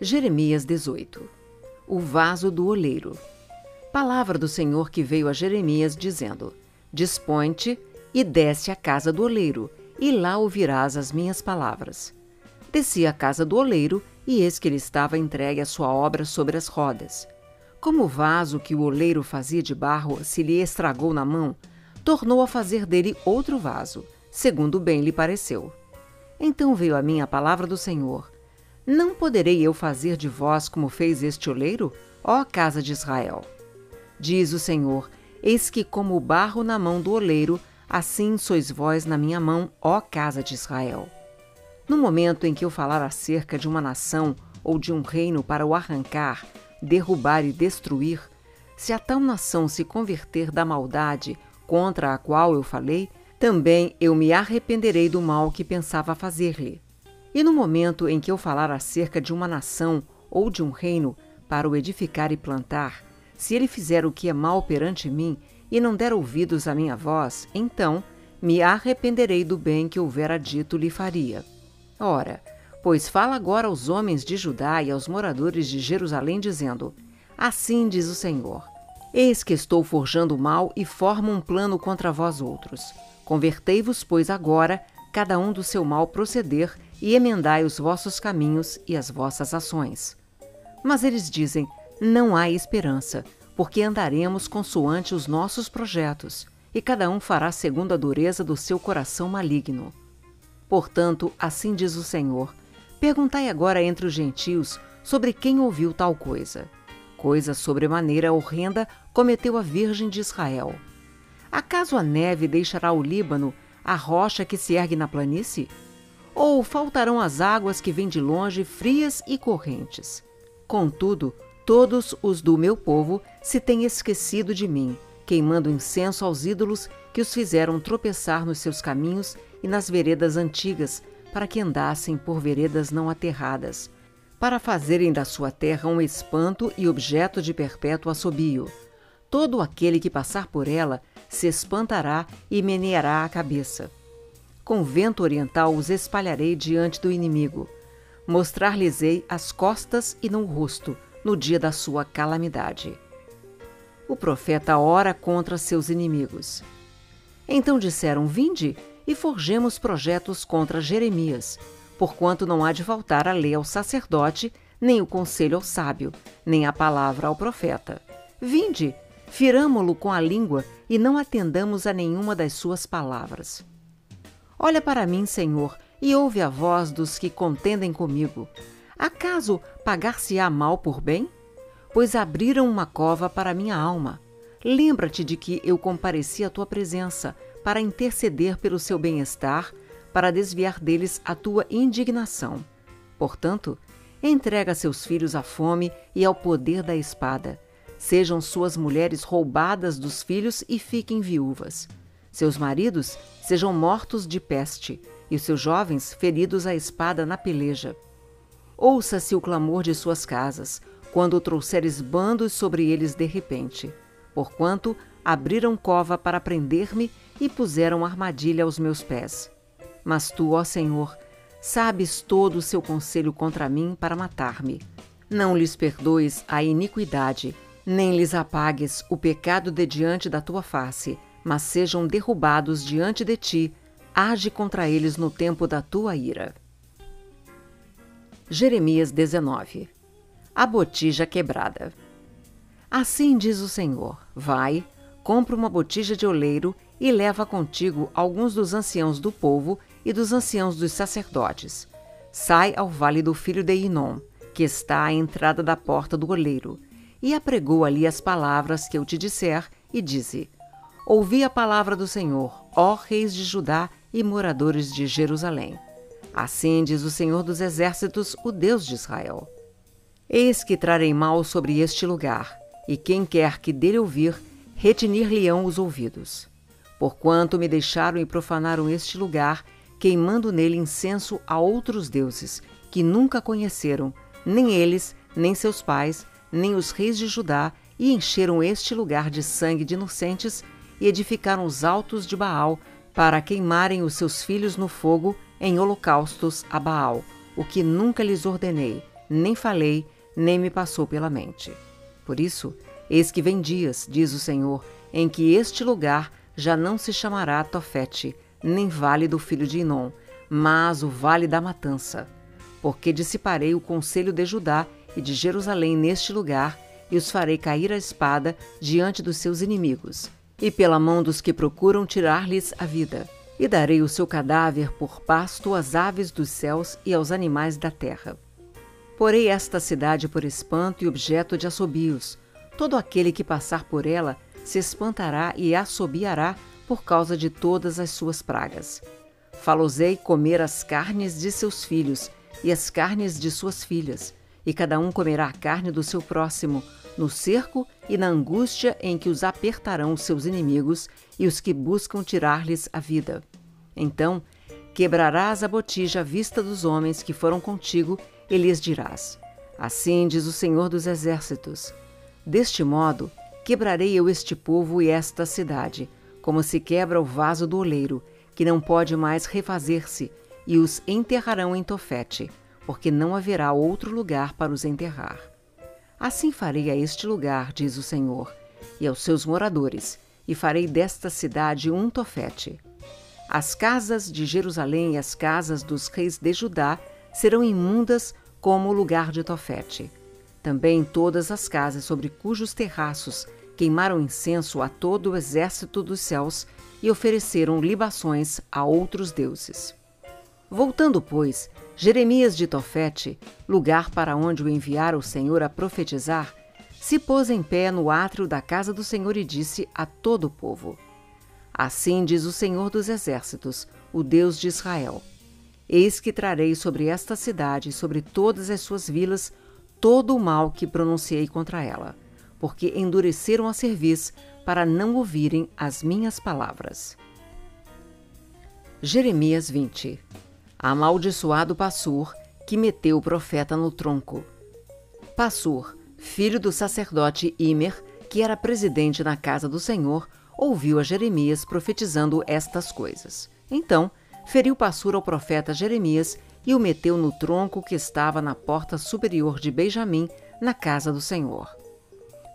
Jeremias 18 O vaso do oleiro. Palavra do Senhor que veio a Jeremias, dizendo: Dispõe-te e desce à casa do oleiro, e lá ouvirás as minhas palavras. Desci à casa do oleiro, e eis que ele estava entregue à sua obra sobre as rodas. Como o vaso que o oleiro fazia de barro se lhe estragou na mão, tornou a fazer dele outro vaso, segundo bem lhe pareceu. Então veio a mim a palavra do Senhor não poderei eu fazer de vós como fez este oleiro, ó casa de Israel? Diz o Senhor: Eis que, como o barro na mão do oleiro, assim sois vós na minha mão, ó casa de Israel. No momento em que eu falar acerca de uma nação ou de um reino para o arrancar, derrubar e destruir, se a tal nação se converter da maldade contra a qual eu falei, também eu me arrependerei do mal que pensava fazer-lhe. E no momento em que eu falar acerca de uma nação ou de um reino para o edificar e plantar, se ele fizer o que é mal perante mim e não der ouvidos à minha voz, então me arrependerei do bem que houvera dito lhe faria. Ora, pois fala agora aos homens de Judá e aos moradores de Jerusalém, dizendo: Assim diz o Senhor: Eis que estou forjando mal e formo um plano contra vós outros. Convertei-vos, pois, agora, cada um do seu mal proceder, e emendai os vossos caminhos e as vossas ações. Mas eles dizem: Não há esperança, porque andaremos consoante os nossos projetos, e cada um fará segundo a dureza do seu coração maligno. Portanto, assim diz o Senhor: Perguntai agora entre os gentios sobre quem ouviu tal coisa. Coisa sobremaneira horrenda cometeu a Virgem de Israel. Acaso a neve deixará o Líbano, a rocha que se ergue na planície? Ou faltarão as águas que vêm de longe, frias e correntes. Contudo, todos os do meu povo se têm esquecido de mim, queimando incenso aos ídolos que os fizeram tropeçar nos seus caminhos e nas veredas antigas, para que andassem por veredas não aterradas, para fazerem da sua terra um espanto e objeto de perpétuo assobio. Todo aquele que passar por ela se espantará e meneará a cabeça com vento oriental os espalharei diante do inimigo. Mostrar-lhes-ei as costas e não o rosto, no dia da sua calamidade. O profeta ora contra seus inimigos. Então disseram: Vinde e forjemos projetos contra Jeremias, porquanto não há de faltar a lei ao sacerdote, nem o conselho ao sábio, nem a palavra ao profeta. Vinde, firamo-lo com a língua e não atendamos a nenhuma das suas palavras. Olha para mim, Senhor, e ouve a voz dos que contendem comigo. Acaso pagar-se-á mal por bem? Pois abriram uma cova para minha alma. Lembra-te de que eu compareci à tua presença para interceder pelo seu bem-estar, para desviar deles a tua indignação. Portanto, entrega seus filhos à fome e ao poder da espada. Sejam suas mulheres roubadas dos filhos e fiquem viúvas. Seus maridos sejam mortos de peste, e os seus jovens feridos à espada na peleja. Ouça-se o clamor de suas casas, quando trouxeres bandos sobre eles de repente, porquanto abriram cova para prender-me e puseram armadilha aos meus pés. Mas tu, ó Senhor, sabes todo o seu conselho contra mim para matar-me. Não lhes perdoes a iniquidade, nem lhes apagues o pecado de diante da tua face, mas sejam derrubados diante de ti, age contra eles no tempo da tua ira. Jeremias 19 A botija quebrada. Assim diz o Senhor: Vai, compra uma botija de oleiro e leva contigo alguns dos anciãos do povo e dos anciãos dos sacerdotes. Sai ao vale do filho de Inom, que está à entrada da porta do oleiro, e apregou ali as palavras que eu te disser, e dize: Ouvi a palavra do Senhor, ó reis de Judá e moradores de Jerusalém. Assim diz o Senhor dos Exércitos, o Deus de Israel. Eis que trarei mal sobre este lugar, e quem quer que dele ouvir, retinir-lhe-ão os ouvidos. Porquanto me deixaram e profanaram este lugar, queimando nele incenso a outros deuses, que nunca conheceram, nem eles, nem seus pais, nem os reis de Judá, e encheram este lugar de sangue de inocentes e edificaram os altos de Baal para queimarem os seus filhos no fogo em holocaustos a Baal, o que nunca lhes ordenei, nem falei, nem me passou pela mente. Por isso, eis que vem dias, diz o Senhor, em que este lugar já não se chamará Tofete, nem Vale do Filho de Inom, mas o Vale da Matança. Porque dissiparei o conselho de Judá e de Jerusalém neste lugar, e os farei cair a espada diante dos seus inimigos, e pela mão dos que procuram tirar-lhes a vida. E darei o seu cadáver por pasto às aves dos céus e aos animais da terra. Porei esta cidade por espanto e objeto de assobios. Todo aquele que passar por ela se espantará e assobiará por causa de todas as suas pragas. Falosei comer as carnes de seus filhos e as carnes de suas filhas, e cada um comerá a carne do seu próximo, no cerco e na angústia em que os apertarão seus inimigos e os que buscam tirar-lhes a vida. Então quebrarás a botija à vista dos homens que foram contigo e lhes dirás: Assim diz o Senhor dos Exércitos: Deste modo quebrarei eu este povo e esta cidade, como se quebra o vaso do oleiro, que não pode mais refazer-se, e os enterrarão em Tofete, porque não haverá outro lugar para os enterrar. Assim farei a este lugar, diz o Senhor, e aos seus moradores, e farei desta cidade um Tofete. As casas de Jerusalém e as casas dos reis de Judá serão imundas como o lugar de Tofete. Também todas as casas sobre cujos terraços queimaram incenso a todo o exército dos céus e ofereceram libações a outros deuses. Voltando, pois, Jeremias de Tofete, lugar para onde o enviara o Senhor a profetizar, se pôs em pé no átrio da casa do Senhor e disse a todo o povo: Assim diz o Senhor dos Exércitos, o Deus de Israel: Eis que trarei sobre esta cidade e sobre todas as suas vilas todo o mal que pronunciei contra ela porque endureceram a cerviz para não ouvirem as minhas palavras. Jeremias 20 Amaldiçoado Passur, que meteu o profeta no tronco. Passur, filho do sacerdote Imer, que era presidente na casa do Senhor, ouviu a Jeremias profetizando estas coisas. Então, feriu Passur ao profeta Jeremias e o meteu no tronco que estava na porta superior de Benjamim, na casa do Senhor.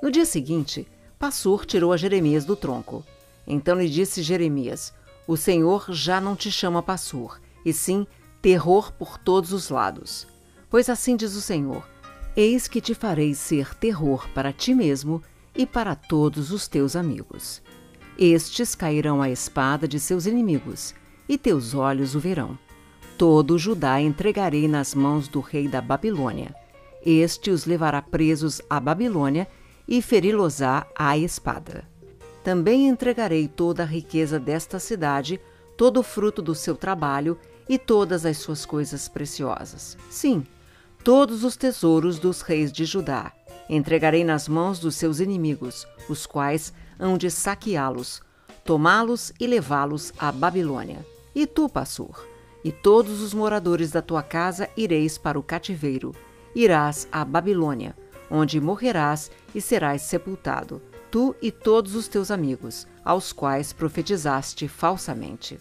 No dia seguinte, Passur tirou a Jeremias do tronco. Então lhe disse Jeremias: O Senhor já não te chama Passur, e sim terror por todos os lados. Pois assim diz o Senhor: Eis que te farei ser terror para ti mesmo e para todos os teus amigos. Estes cairão à espada de seus inimigos, e teus olhos o verão. Todo Judá entregarei nas mãos do rei da Babilônia. Este os levará presos à Babilônia e feri-los-á à espada. Também entregarei toda a riqueza desta cidade, todo o fruto do seu trabalho e todas as suas coisas preciosas. Sim, todos os tesouros dos reis de Judá. Entregarei nas mãos dos seus inimigos, os quais hão de saqueá-los, tomá-los e levá-los à Babilônia. E tu, Passur, e todos os moradores da tua casa ireis para o cativeiro. Irás à Babilônia, onde morrerás e serás sepultado, tu e todos os teus amigos, aos quais profetizaste falsamente.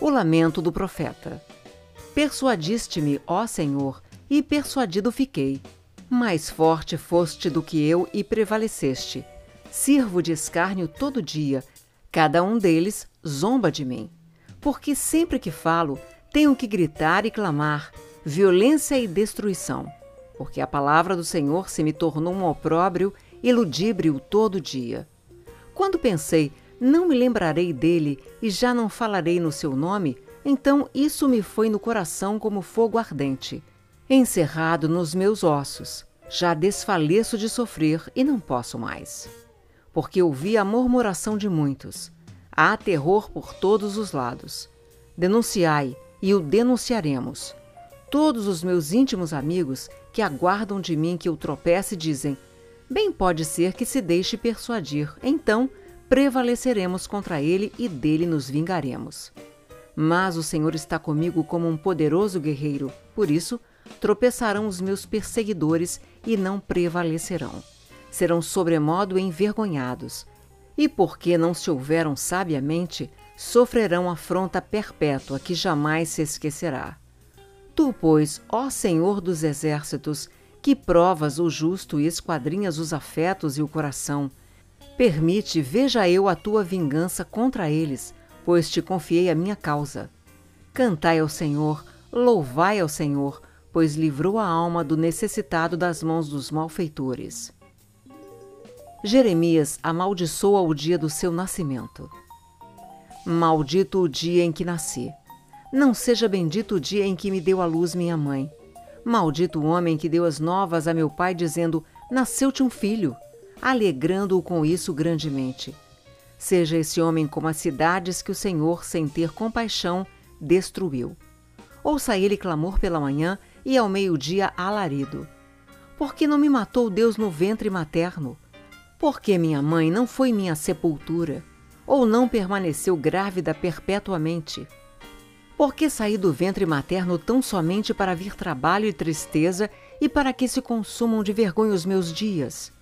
O lamento do profeta. Persuadiste-me, ó Senhor, e persuadido fiquei. Mais forte foste do que eu e prevaleceste. Sirvo de escárnio todo dia, cada um deles zomba de mim. Porque sempre que falo, tenho que gritar e clamar, violência e destruição porque a palavra do Senhor se me tornou um opróbrio e ludíbrio todo dia. Quando pensei, não me lembrarei dele e já não falarei no seu nome, então isso me foi no coração como fogo ardente, encerrado nos meus ossos. Já desfaleço de sofrer e não posso mais. Porque ouvi a murmuração de muitos. Há terror por todos os lados. Denunciai, e o denunciaremos. Todos os meus íntimos amigos que aguardam de mim que eu tropece dizem: Bem pode ser que se deixe persuadir, então prevaleceremos contra ele e dele nos vingaremos. Mas o Senhor está comigo como um poderoso guerreiro, por isso tropeçarão os meus perseguidores e não prevalecerão. Serão sobremodo envergonhados. E porque não se houveram sabiamente, sofrerão afronta perpétua que jamais se esquecerá. Tu, pois, ó Senhor dos exércitos, que provas o justo e esquadrinhas os afetos e o coração, permite, veja eu a tua vingança contra eles, pois te confiei a minha causa. Cantai ao Senhor, louvai ao Senhor, pois livrou a alma do necessitado das mãos dos malfeitores. Jeremias amaldiçoa o dia do seu nascimento. Maldito o dia em que nasci. Não seja bendito o dia em que me deu a luz minha mãe. Maldito o homem que deu as novas a meu pai, dizendo: Nasceu-te um filho, alegrando-o com isso grandemente. Seja esse homem como as cidades que o Senhor, sem ter compaixão, destruiu. Ouça ele clamor pela manhã e ao meio-dia alarido. Por que não me matou Deus no ventre materno? Por que minha mãe não foi minha sepultura? Ou não permaneceu grávida perpetuamente? Por que saí do ventre materno tão somente para vir trabalho e tristeza e para que se consumam de vergonha os meus dias?